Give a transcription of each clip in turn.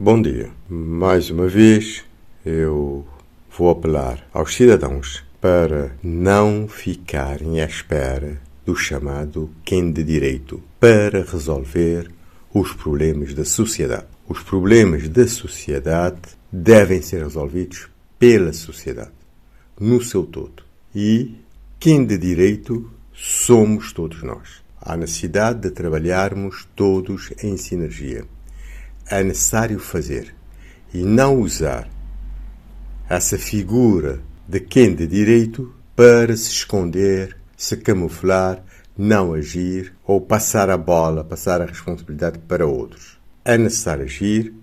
Bom dia. Mais uma vez eu vou apelar aos cidadãos para não ficarem à espera do chamado quem de direito para resolver os problemas da sociedade. Os problemas da sociedade devem ser resolvidos pela sociedade, no seu todo. E quem de direito somos todos nós. Há necessidade de trabalharmos todos em sinergia é necessário fazer e não usar essa figura de quem de direito para se esconder, se camuflar, não agir ou passar a bola, passar a responsabilidade para outros. É necessário agir,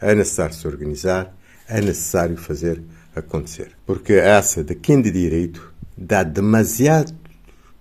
é necessário se organizar, é necessário fazer acontecer. Porque essa de quem de direito dá demasiado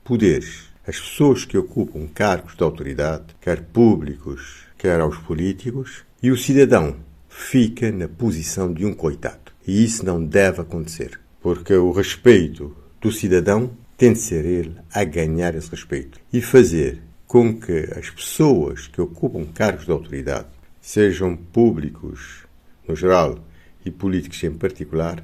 poderes às pessoas que ocupam cargos de autoridade, quer públicos, quer aos políticos, e o cidadão fica na posição de um coitado. E isso não deve acontecer, porque o respeito do cidadão tem de ser ele a ganhar esse respeito e fazer com que as pessoas que ocupam cargos de autoridade, sejam públicos no geral e políticos em particular,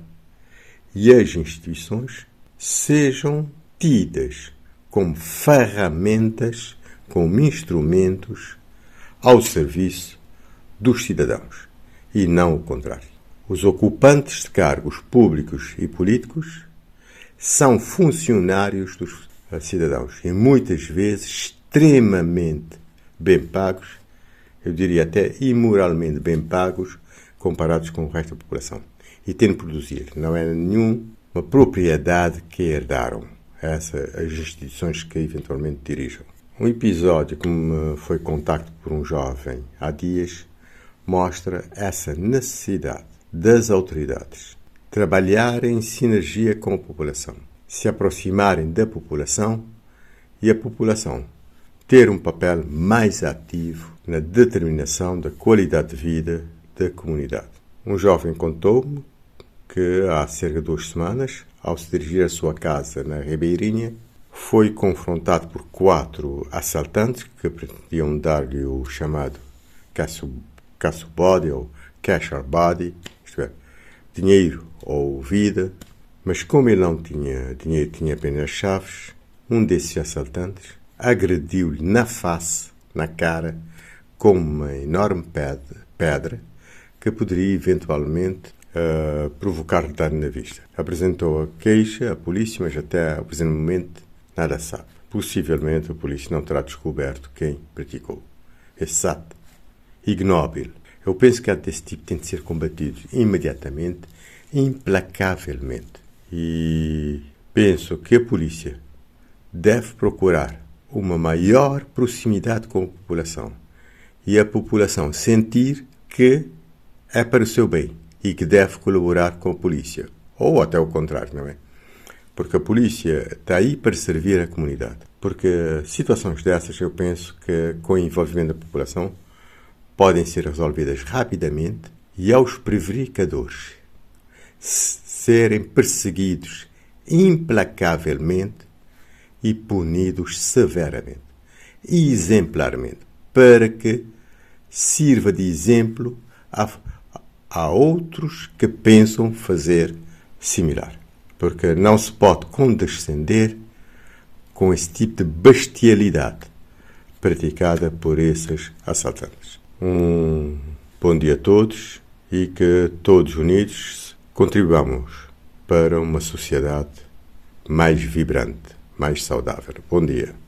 e as instituições sejam tidas como ferramentas, como instrumentos ao serviço dos cidadãos e não o contrário. Os ocupantes de cargos públicos e políticos são funcionários dos cidadãos e muitas vezes extremamente bem pagos, eu diria até imoralmente bem pagos comparados com o resto da população. E têm de produzir, não é nenhuma propriedade que herdaram essas as instituições que eventualmente dirigem. Um episódio que me foi contacto por um jovem há dias mostra essa necessidade das autoridades trabalharem em sinergia com a população, se aproximarem da população e a população ter um papel mais ativo na determinação da qualidade de vida da comunidade. Um jovem contou-me que há cerca de duas semanas, ao se dirigir à sua casa na Ribeirinha, foi confrontado por quatro assaltantes que pretendiam dar-lhe o chamado caso body ou cash body, isto é, dinheiro ou vida, mas como ele não tinha dinheiro, tinha apenas chaves, um desses assaltantes agrediu-lhe na face, na cara, com uma enorme pedra, que poderia eventualmente uh, provocar dano na vista. Apresentou a queixa à polícia, mas até ao presente momento Nada sabe. Possivelmente a polícia não terá descoberto quem praticou esse ato ignóbil. Eu penso que ato desse tipo tem de ser combatido imediatamente, implacavelmente. E penso que a polícia deve procurar uma maior proximidade com a população e a população sentir que é para o seu bem e que deve colaborar com a polícia. Ou até o contrário, não é? Porque a polícia está aí para servir a comunidade. Porque situações dessas, eu penso que com o envolvimento da população podem ser resolvidas rapidamente e aos prevaricadores serem perseguidos implacavelmente e punidos severamente e exemplarmente, para que sirva de exemplo a, a outros que pensam fazer similar porque não se pode condescender com esse tipo de bestialidade praticada por esses assaltantes. Um bom dia a todos e que todos unidos contribuamos para uma sociedade mais vibrante, mais saudável. Bom dia.